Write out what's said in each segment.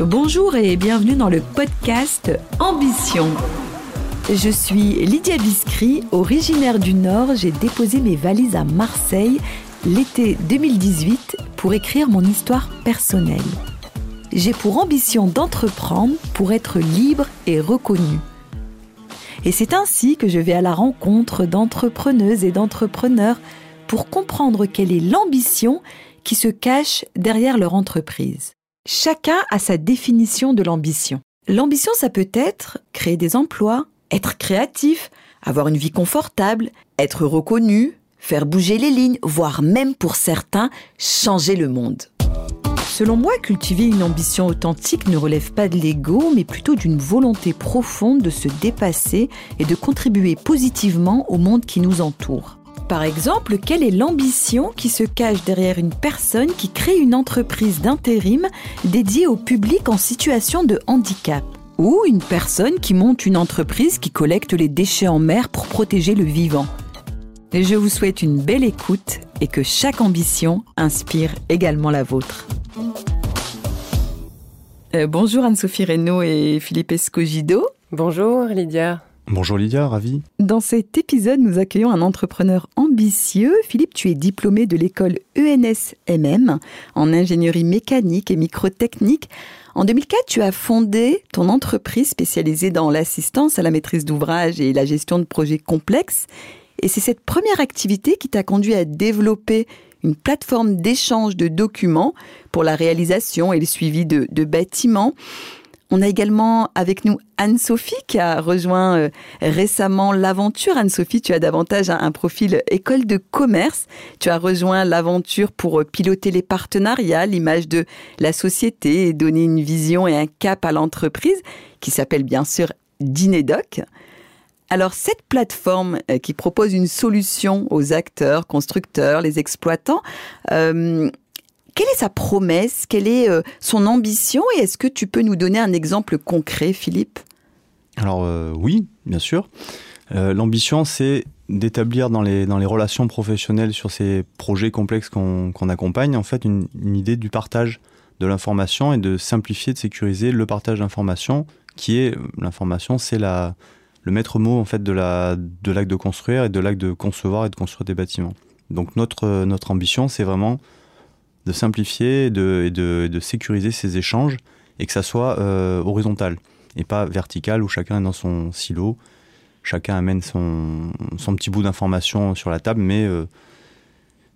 Bonjour et bienvenue dans le podcast Ambition. Je suis Lydia Biscry, originaire du Nord. J'ai déposé mes valises à Marseille l'été 2018 pour écrire mon histoire personnelle. J'ai pour ambition d'entreprendre pour être libre et reconnu. Et c'est ainsi que je vais à la rencontre d'entrepreneuses et d'entrepreneurs pour comprendre quelle est l'ambition qui se cache derrière leur entreprise. Chacun a sa définition de l'ambition. L'ambition, ça peut être créer des emplois, être créatif, avoir une vie confortable, être reconnu, faire bouger les lignes, voire même pour certains, changer le monde. Selon moi, cultiver une ambition authentique ne relève pas de l'ego, mais plutôt d'une volonté profonde de se dépasser et de contribuer positivement au monde qui nous entoure. Par exemple, quelle est l'ambition qui se cache derrière une personne qui crée une entreprise d'intérim dédiée au public en situation de handicap? Ou une personne qui monte une entreprise qui collecte les déchets en mer pour protéger le vivant? Je vous souhaite une belle écoute et que chaque ambition inspire également la vôtre. Euh, bonjour Anne-Sophie Reynaud et Philippe Escogido. Bonjour Lydia. Bonjour Lydia, ravi. Dans cet épisode, nous accueillons un entrepreneur ambitieux. Philippe, tu es diplômé de l'école ENSMM en ingénierie mécanique et microtechnique. En 2004, tu as fondé ton entreprise spécialisée dans l'assistance à la maîtrise d'ouvrage et la gestion de projets complexes. Et c'est cette première activité qui t'a conduit à développer une plateforme d'échange de documents pour la réalisation et le suivi de, de bâtiments. On a également avec nous Anne-Sophie qui a rejoint euh, récemment l'aventure. Anne-Sophie, tu as davantage un, profil école de commerce. Tu as rejoint l'aventure pour euh, piloter les partenariats, l'image de la société et donner une vision et un cap à l'entreprise qui s'appelle bien sûr Dinedoc. Alors cette plateforme euh, qui propose une solution aux acteurs, constructeurs, les exploitants, quelle est sa promesse? Quelle est euh, son ambition? Et est-ce que tu peux nous donner un exemple concret, Philippe? Alors euh, oui, bien sûr. Euh, l'ambition, c'est d'établir dans les, dans les relations professionnelles sur ces projets complexes qu'on accompagne, en fait, une, idée du partage de l'information et de simplifier, de sécuriser le partage d'information, qui est, l'information, c'est la, le maître mot, en fait, de l'acte de, de construire et de l'acte de concevoir et de construire des bâtiments. Donc notre, notre ambition, c'est vraiment de simplifier et de, de, sécuriser ces échanges et que ça soit euh, horizontal et pas vertical où chacun est dans son silo, chacun amène son, son petit bout d'information sur la table, mais, euh,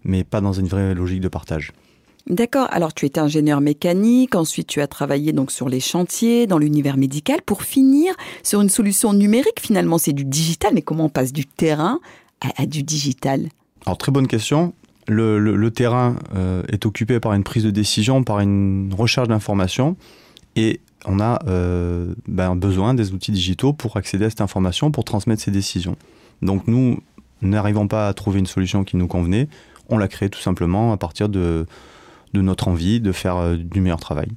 mais pas dans une vraie logique de partage. D'accord. Alors tu étais ingénieur mécanique, ensuite tu as travaillé donc sur les chantiers, dans l'univers médical, pour finir sur une solution numérique. Finalement, c'est du digital, mais comment on passe du terrain à, à du digital? Alors très bonne question le, terrain euh, est occupé par une prise de décision, par une recherche d'informations, et on a euh, ben, besoin des outils digitaux pour accéder à cette information, pour transmettre ces décisions. Donc nous, n'arrivons pas à trouver une solution qui nous convenait, on l'a créée tout simplement à partir de, notre envie de faire euh, du meilleur travail.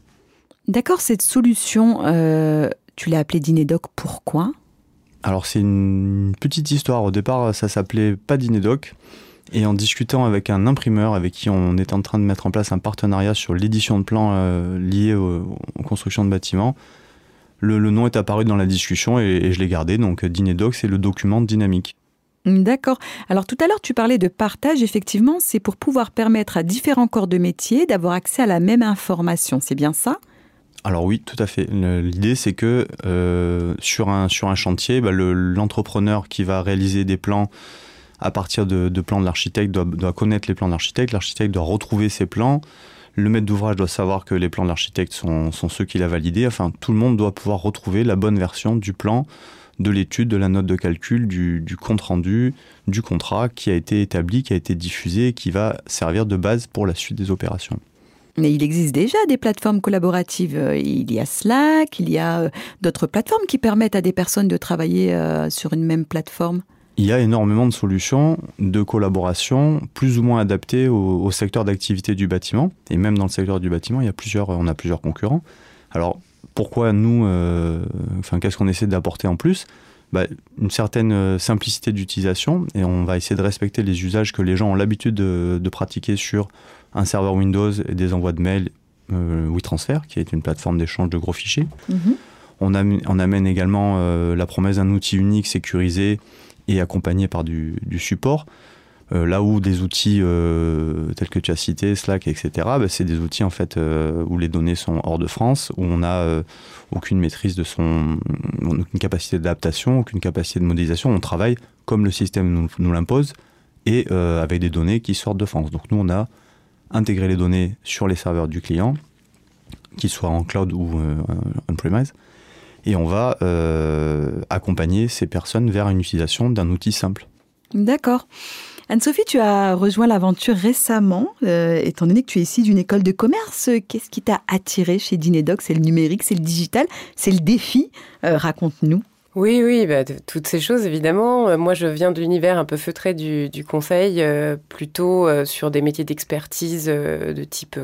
D'accord, cette solution, tu l'as appelée Dinedoc, pourquoi? Alors c'est une petite histoire. Au départ, ça s'appelait pas Dinedoc. Et en discutant avec un imprimeur avec qui on est en train de mettre en place un partenariat sur l'édition de plans euh, liés aux, constructions de bâtiments, le, nom est apparu dans la discussion et, je l'ai gardé. Donc Dinedoc, c'est le document dynamique. D'accord. Alors tout à l'heure, tu parlais de partage. Effectivement, c'est pour pouvoir permettre à différents corps de métier d'avoir accès à la même information. C'est bien ça? Alors oui, tout à fait. L'idée, c'est que euh, sur, un, sur un chantier, bah, l'entrepreneur qui va réaliser des plans à partir de, plans de l'architecte, doit, connaître les plans de l'architecte, l'architecte doit retrouver ses plans, le maître d'ouvrage doit savoir que les plans de l'architecte sont, ceux qu'il a validés, enfin tout le monde doit pouvoir retrouver la bonne version du plan, de l'étude, de la note de calcul, du, compte-rendu, du contrat qui a été établi, qui a été diffusé et qui va servir de base pour la suite des opérations. Mais il existe déjà des plateformes collaboratives. Il y a Slack, il y a euh, d'autres plateformes qui permettent à des personnes de travailler euh, sur une même plateforme il y a énormément de solutions de collaboration plus ou moins adaptées au, secteur d'activité du bâtiment. Et même dans le secteur du bâtiment, il y a plusieurs, on a plusieurs concurrents. Alors, pourquoi nous, euh, enfin, qu'est-ce qu'on essaie d'apporter en plus? Bah, Une certaine euh, simplicité d'utilisation et on va essayer de respecter les usages que les gens ont l'habitude de, pratiquer sur un serveur Windows et des envois de mails WeTransfer, qui est une plateforme d'échange de gros fichiers. Mhm. On, amène également la promesse d'un outil unique, sécurisé et accompagné par du support. Euh, là où des outils euh, tels que tu as cité, Slack, etc., bah, c'est des outils en fait euh, où les données sont hors de France, où on n'a aucune maîtrise de son, aucune capacité d'adaptation, aucune capacité de modélisation. On travaille comme le système nous, l'impose et avec des données qui sortent de France. Donc nous, on a intégré les données sur les serveurs du client, qu'ils soient en cloud ou on-premise, et on va accompagner ces personnes vers une utilisation d'un outil simple. D'accord. Anne-Sophie, tu as rejoint l'aventure récemment, euh, étant donné que tu es ici d'une école de commerce. Qu'est-ce qui t'a attiré chez Dinedoc? C'est le numérique, c'est le digital, c'est le défi. Euh, raconte-nous. Oui, oui, bah, toutes ces choses, évidemment. Euh, moi, je viens de l'univers un peu feutré du, conseil, plutôt sur des métiers d'expertise de type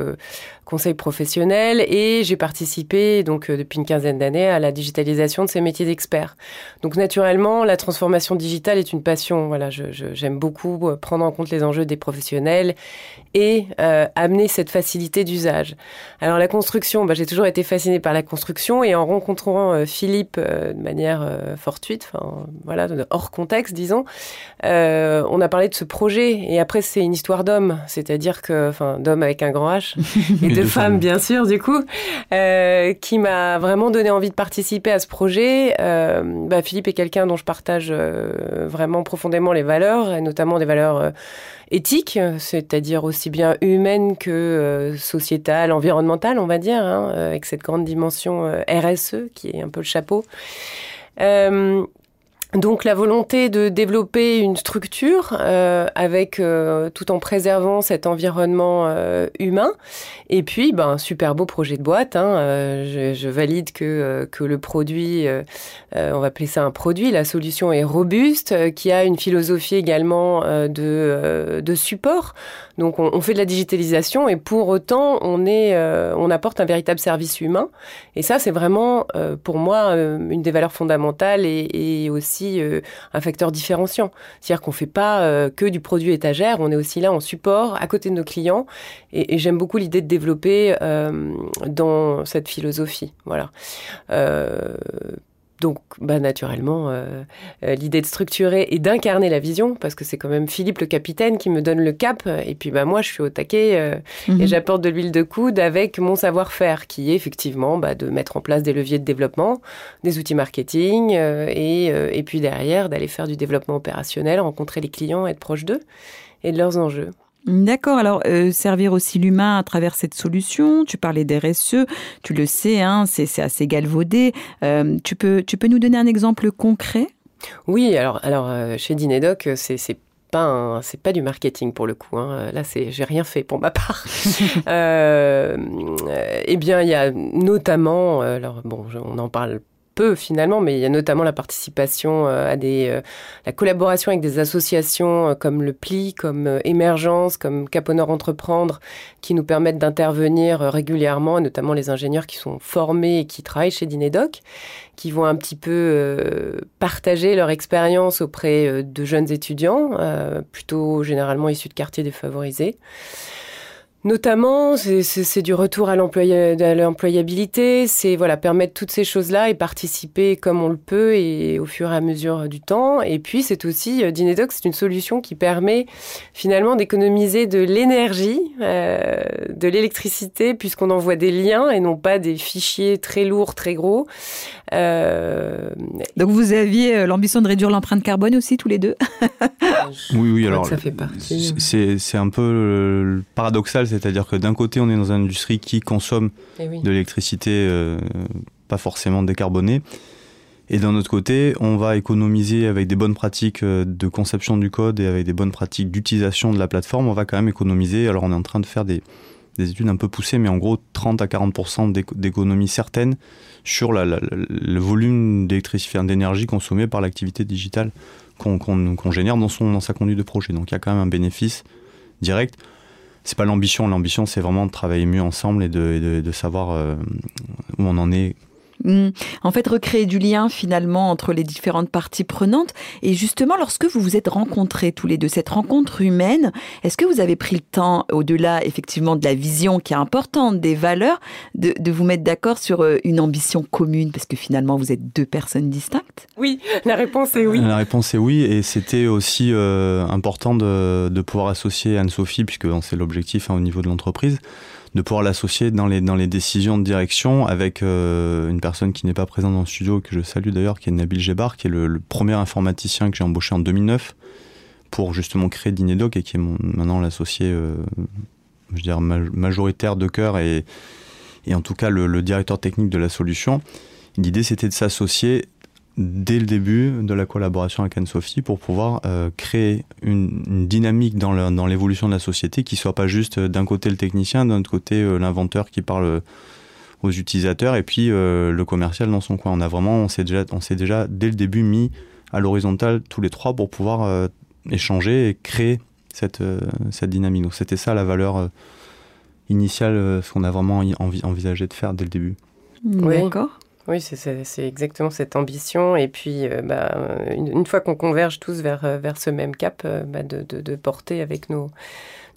conseil professionnel et j'ai participé donc euh, depuis une quinzaine d'années à la digitalisation de ces métiers d'experts. Donc naturellement, la transformation digitale est une passion. Voilà, j'aime beaucoup euh, prendre en compte les enjeux des professionnels et euh, amener cette facilité d'usage. Alors la construction, bah, j'ai toujours été fascinée par la construction et en rencontrant Philippe de manière fortuite, enfin voilà, hors contexte, disons, on a parlé de ce projet et après c'est une histoire d'homme, c'est-à-dire que, enfin, d'homme avec un grand H. de femmes, bien sûr, du coup, euh, qui m'a vraiment donné envie de participer à ce projet. Euh, bah, Philippe est quelqu'un dont je partage euh, vraiment profondément les valeurs, et notamment des valeurs éthiques, c'est-à-dire aussi bien humaines que sociétales, environnementales, on va dire, hein, avec cette grande dimension RSE qui est un peu le chapeau. Ehm... Donc la volonté de développer une structure euh, avec euh, tout en préservant cet environnement euh, humain et puis ben super beau projet de boîte. Hein, je, je, valide que que le produit, on va appeler ça un produit, la solution est robuste, qui a une philosophie également de de support. Donc on, on, fait de la digitalisation et pour autant on est on apporte un véritable service humain et ça c'est vraiment pour moi une des valeurs fondamentales et, et aussi euh, un facteur différenciant. C'est-à-dire qu'on ne fait pas euh, que du produit étagère, on est aussi là en support à côté de nos clients. Et, j'aime beaucoup l'idée de développer euh, dans cette philosophie. Voilà. Donc, bah, naturellement, euh, euh, l'idée de structurer et d'incarner la vision, parce que c'est quand même Philippe le capitaine qui me donne le cap, et puis bah, moi, je suis au taquet euh, et mhm. j'apporte de l'huile de coude avec mon savoir-faire, qui est effectivement bah, de mettre en place des leviers de développement, des outils marketing, et, et puis derrière, d'aller faire du développement opérationnel, rencontrer les clients, être proche d'eux et de leurs enjeux. D'accord. Alors, euh, servir aussi l'humain à travers cette solution. Tu parlais d'RSE, tu le sais, hein, c'est assez galvaudé. Euh, tu peux, tu peux nous donner un exemple concret? Oui. Alors, alors euh, chez Dinedoc, c'est pas c'est pas du marketing pour le coup. Hein. Là, c'est j'ai rien fait pour ma part. eh bien, il y a notamment, alors bon, on en parle peu finalement, mais il y a notamment la participation euh, à des, euh, la collaboration avec des associations euh, comme le PLI, comme Émergence, comme Cap Entreprendre, qui nous permettent d'intervenir régulièrement, notamment les ingénieurs qui sont formés et qui travaillent chez Dinedoc, qui vont un petit peu partager leur expérience auprès de jeunes étudiants, plutôt généralement issus de quartiers défavorisés. Notamment, c'est du retour à l'employabilité, c'est voilà permettre toutes ces choses-là et participer comme on le peut et au fur et à mesure du temps. Et puis c'est aussi euh, Dinedox, c'est une solution qui permet finalement d'économiser de l'énergie, euh, de l'électricité, puisqu'on envoie des liens et non pas des fichiers très lourds, très gros. Euh... Donc vous aviez l'ambition de réduire l'empreinte carbone aussi tous les deux? oui, oui. Alors ça fait partie. C'est un peu paradoxal c'est-à-dire que d'un côté, on est dans une industrie qui consomme eh de l'électricité euh, pas forcément décarbonée. Et d'un autre côté, on va économiser avec des bonnes pratiques euh, de conception du code et avec des bonnes pratiques d'utilisation de la plateforme, on va quand même économiser. Alors on est en train de faire des, études un peu poussées, mais en gros 30 à 40% d'économie certaine sur le volume d'énergie consommée par l'activité digitale qu'on génère dans, son, dans sa conduite de projet. Donc il y a quand même un bénéfice direct c'est pas l'ambition. L'ambition, c'est vraiment de travailler mieux ensemble et de, savoir euh, où on en est. En fait, recréer du lien finalement entre les différentes parties prenantes. Et justement, lorsque vous vous êtes rencontrés tous les deux, cette rencontre humaine, est-ce que vous avez pris le temps, au-delà effectivement de la vision qui est importante, des valeurs, de, vous mettre d'accord sur euh, une ambition commune? Parce que finalement, vous êtes deux personnes distinctes Oui, la réponse est oui. La réponse est oui. Et c'était aussi euh, important de, pouvoir associer Anne-Sophie, puisque c'est l'objectif hein, au niveau de l'entreprise de pouvoir l'associer dans les, dans les décisions de direction avec euh, une personne qui n'est pas présente dans le studio, que je salue d'ailleurs, qui est Nabil Gebar, qui est le, premier informaticien que j'ai embauché en 2009 pour justement créer Dinedoc et qui est maintenant l'associé euh, je majoritaire de cœur et, et en tout cas le directeur technique de la solution. L'idée c'était de s'associer dès le début de la collaboration avec Anne-Sophie pour pouvoir euh, créer une, dynamique dans l'évolution de la société qui soit pas juste euh, d'un côté le technicien, d'un autre côté euh, l'inventeur qui parle aux utilisateurs et puis le commercial dans son coin. On a vraiment, on s'est déjà, on s'est déjà dès le début mis à l'horizontale tous les trois pour pouvoir échanger et créer cette, cette dynamique. Donc c'était ça la valeur initiale, ce qu'on a vraiment envisagé de faire dès le début. D'accord. Oui, c'est exactement cette ambition. Et puis, euh, bah, une, fois qu'on converge tous vers, euh, vers ce même cap, euh, bah, de, de, porter avec nos,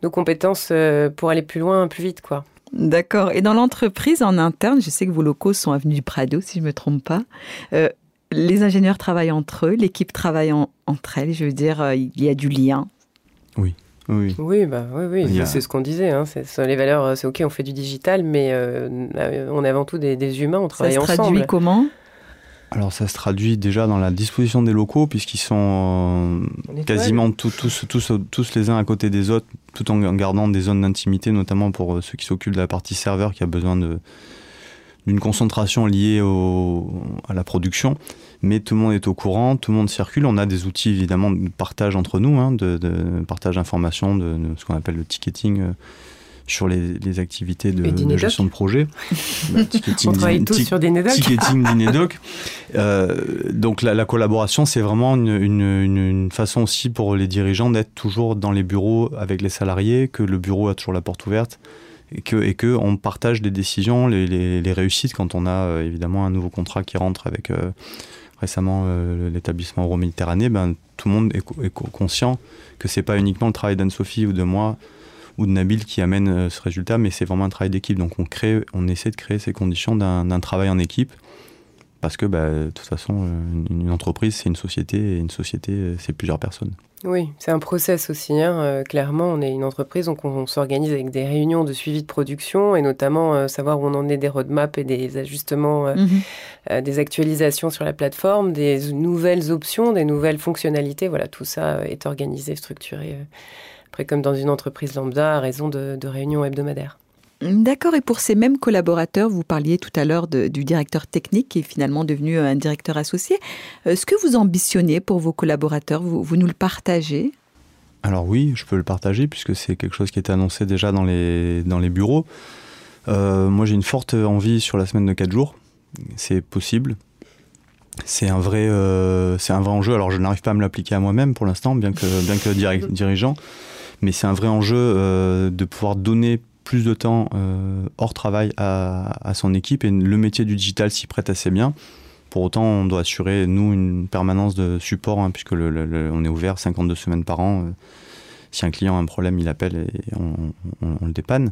nos compétences pour aller plus loin, plus vite, quoi. D'accord. Et dans l'entreprise, en interne, je sais que vos locaux sont avenue du Prado, si je ne me trompe pas. les ingénieurs travaillent entre eux, l'équipe travaille entre elles. Je veux dire, il y a du lien. Oui. Oui, oui, bah, oui, oui. c'est ce qu'on disait. Hein. les valeurs, euh, c'est OK, on fait du digital, mais euh, euh, on est avant tout des, humains, on travaille ensemble. Ça se traduit comment? Alors ça se traduit déjà dans la disposition des locaux puisqu'ils sont quasiment tous, tous, tous, les uns à côté des autres tout en gardant des zones d'intimité notamment pour ceux qui s'occupent de la partie serveur qui a besoin de, d'une concentration liée au, à la production mais tout le monde est au courant, tout le monde circule. On a des outils évidemment de partage entre nous, hein, de, partage d'informations, de, ce qu'on appelle le ticketing euh, sur les, activités de, gestion de projet. Bah, ticketing, On travaille tous sur Dinedoc. Ticketing Dinedoc. Euh, donc la, collaboration, c'est vraiment une, façon aussi pour les dirigeants d'être toujours dans les bureaux avec les salariés, que le bureau a toujours la porte ouverte et que, et que on partage les décisions, les, les, réussites quand on a euh, évidemment un nouveau contrat qui rentre avec récemment euh, l'établissement Euro-Méditerranée, ben, tout le monde est, conscient que c'est pas uniquement le travail d'Anne-Sophie ou de moi ou de Nabil qui amène euh, ce résultat, mais c'est vraiment un travail d'équipe. Donc on, crée, on essaie de créer ces conditions d'un travail en équipe parce que bah, de toute façon, euh, une entreprise, c'est une société et une société, c'est plusieurs personnes. Oui, c'est un process aussi. Hein. Euh, clairement, on est une entreprise, donc on, s'organise avec des réunions de suivi de production et notamment euh, savoir où on en est des roadmaps et des ajustements, euh, mhm. des actualisations sur la plateforme, des nouvelles options, des nouvelles fonctionnalités. Voilà, tout ça est organisé, structuré. après, comme dans une entreprise lambda, à raison de réunions hebdomadaires. D'accord, et pour ces mêmes collaborateurs, vous parliez tout à l'heure du directeur technique qui est finalement devenu un directeur associé. Euh, ce que vous ambitionnez pour vos collaborateurs, vous, nous le partagez? Alors oui, je peux le partager puisque c'est quelque chose qui est annoncé déjà dans les, dans les bureaux. Euh, moi j'ai une forte envie sur la semaine de 4 jours, c'est possible. C'est un, vrai, euh, c'est un vrai enjeu, alors je n'arrive pas à me l'appliquer à moi-même pour l'instant, bien que, bien que dirigeant, mais c'est un vrai enjeu de pouvoir donner plus de temps euh, hors travail à, son équipe et le métier du digital s'y prête assez bien. Pour autant, on doit assurer, nous, une permanence de support, hein, puisque on est ouvert 52 semaines par an. Euh, si un client a un problème, il appelle et on le dépanne.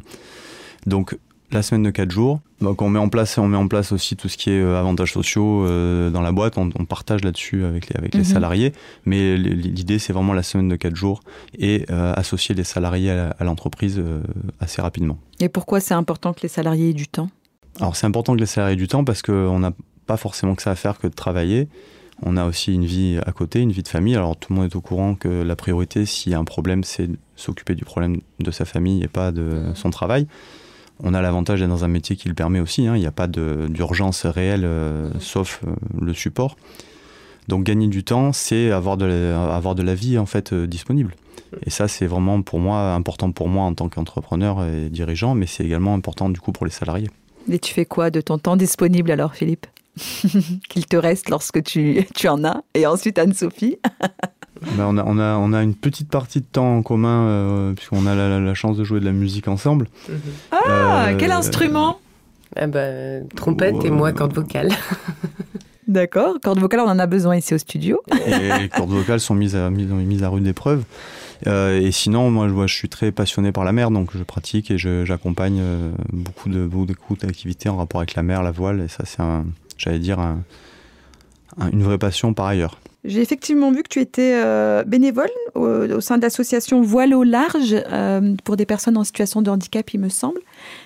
Donc, la semaine de 4 jours. Donc on met en place, on met en place aussi tout ce qui est euh, avantages sociaux euh, dans la boîte. On, partage là-dessus avec les, avec les mhm. salariés. Mais l'idée, c'est vraiment la semaine de 4 jours et euh, associer les salariés à, l'entreprise assez rapidement. Et pourquoi c'est important que les salariés aient du temps? Alors c'est important que les salariés aient du temps parce qu'on n'a pas forcément que ça à faire que de travailler. On a aussi une vie à côté, une vie de famille. Alors tout le monde est au courant que la priorité, s'il y a un problème, c'est s'occuper du problème de sa famille et pas de son travail on a l'avantage d'être dans un métier qui le permet aussi. Hein. Il n'y a pas d'urgence réelle, euh, sauf euh, le support. Donc gagner du temps, c'est avoir de, la, de la vie en fait euh, disponible. Et ça, c'est vraiment pour moi important pour moi en tant qu'entrepreneur et dirigeant, mais c'est également important du coup pour les salariés. Et tu fais quoi de ton temps disponible alors, Philippe? Qu'il te reste lorsque tu, tu en as Et ensuite, Anne-Sophie? ben, on, a, on, a, on, a, une petite partie de temps en commun, euh, puisqu'on a la, chance de jouer de la musique ensemble. Ah, euh, quel instrument ah bah, Trompette et moi, corde vocale. D'accord. Cordes vocales, on en a besoin ici au studio. Et les cordes vocales sont mises à, mises, à rude épreuve. Euh, et sinon, moi, je, je, suis très passionné par la mer, donc je pratique et j'accompagne euh, beaucoup de beaucoup d'activités en rapport avec la mer, la voile. Et ça, c'est, j'allais dire, une vraie passion par ailleurs. J'ai effectivement vu que tu étais euh, bénévole au, sein de l'association Voile au large pour des personnes en situation de handicap, il me semble.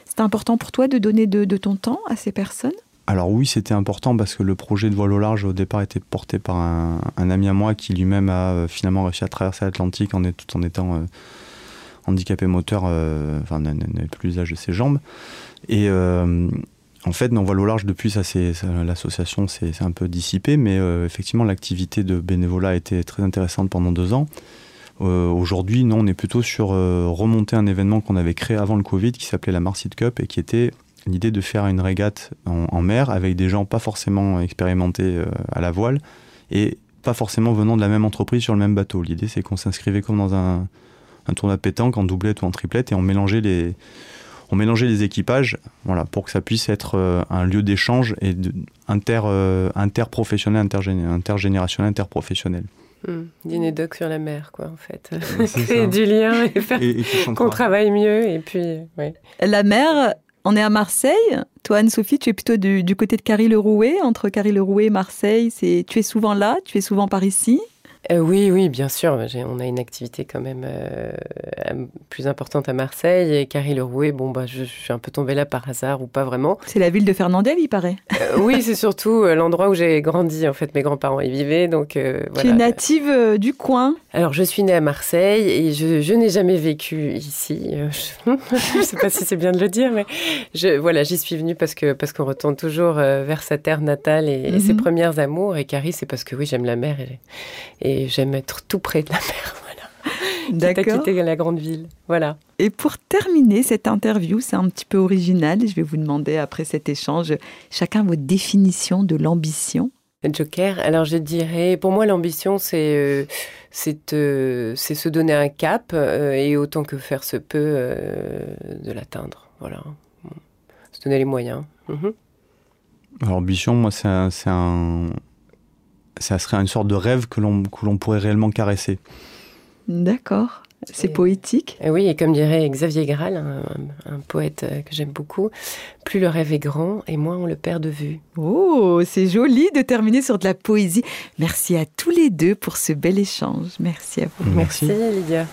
C'est important pour toi de donner de ton temps à ces personnes? Alors oui, c'était important parce que le projet de voile au large au départ était porté par un, ami à moi qui lui-même a euh, finalement réussi à traverser l'Atlantique en tout en étant euh, handicapé moteur, euh, enfin n'avait plus l'usage de ses jambes. Et en fait, dans voile au large, depuis ça, l'association s'est un peu dissipée, mais effectivement l'activité de bénévolat a été très intéressante pendant deux ans. Aujourd'hui, non, on est plutôt sur remonter un événement qu'on avait créé avant le Covid qui s'appelait la Marseille Cup et qui était l'idée de faire une régate en, mer avec des gens pas forcément expérimentés euh, à la voile et pas forcément venant de la même entreprise sur le même bateau. L'idée, c'est qu'on s'inscrivait comme dans un, un tournoi pétanque en doublette ou en triplette et on mélangeait les, on mélangeait les équipages voilà, pour que ça puisse être euh, un lieu d'échange et de, inter, euh, interprofessionnel, intergénérationnel, interprofessionnel. Mmh. Dîner doc sur la mer, quoi, en fait. Créer du lien et faire qu'on travaille mieux. Et puis, La mer, on est à Marseille. Toi, Anne-Sophie, tu es plutôt du, côté de Carry-le-Rouet. Entre Carry-le-Rouet et Marseille, tu es souvent là, tu es souvent par ici. Euh, oui, oui, bien sûr. On a une activité quand même euh, plus importante à Marseille. Et Carrie Le Rouet, bon, bah, je, suis un peu tombée là par hasard ou pas vraiment. C'est la ville de Fernandel, il paraît. Euh, oui, c'est surtout l'endroit où j'ai grandi. En fait, mes grands-parents y vivaient. Donc, Tu es native du coin Alors, je suis née à Marseille et je, n'ai jamais vécu ici. je ne sais pas si c'est bien de le dire, mais je, voilà, j'y suis venue parce que parce qu'on retourne toujours vers sa terre natale et, ses mhm. premières amours. Et Carrie, c'est parce que oui, j'aime la mer et et j'aime être tout près de la mer. Voilà. D'accord. quitter la grande ville. Voilà. Et pour terminer cette interview, c'est un petit peu original. Je vais vous demander après cet échange chacun votre définition de l'ambition. Joker, alors je dirais, pour moi l'ambition c'est euh, euh, c'est se donner un cap euh, et autant que faire se peut de l'atteindre. Voilà, se donner les moyens. Mhm. L'ambition, moi c'est un, ça serait une sorte de rêve que l'on pourrait réellement caresser. D'accord. C'est poétique. Et oui, et comme dirait Xavier Graal, un, poète euh, que j'aime beaucoup, plus le rêve est grand et moins on le perd de vue. Oh, c'est joli de terminer sur de la poésie. Merci à tous les deux pour ce bel échange. Merci à vous. Merci, Merci Lydia.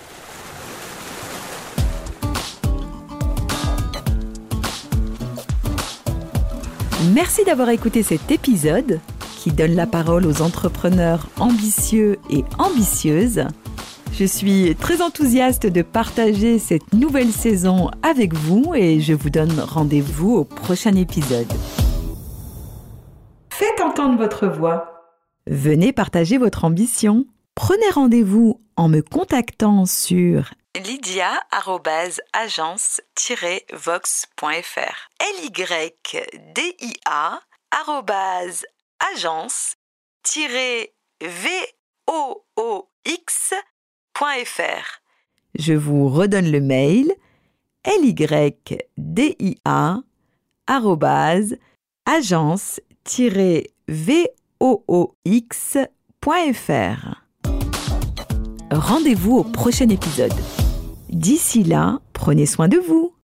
Merci d'avoir écouté cet épisode qui donne la parole aux entrepreneurs ambitieux et ambitieuses. Je suis très enthousiaste de partager cette nouvelle saison avec vous et je vous donne rendez-vous au prochain épisode. Faites entendre votre voix. Venez partager votre ambition. Prenez rendez-vous en me contactant sur lydia-agence-vox.fr l y d i a agence-voox.fr. Je vous redonne le mail lydia agence-voox.fr. Rendez-vous au prochain épisode. D'ici là, prenez soin de vous.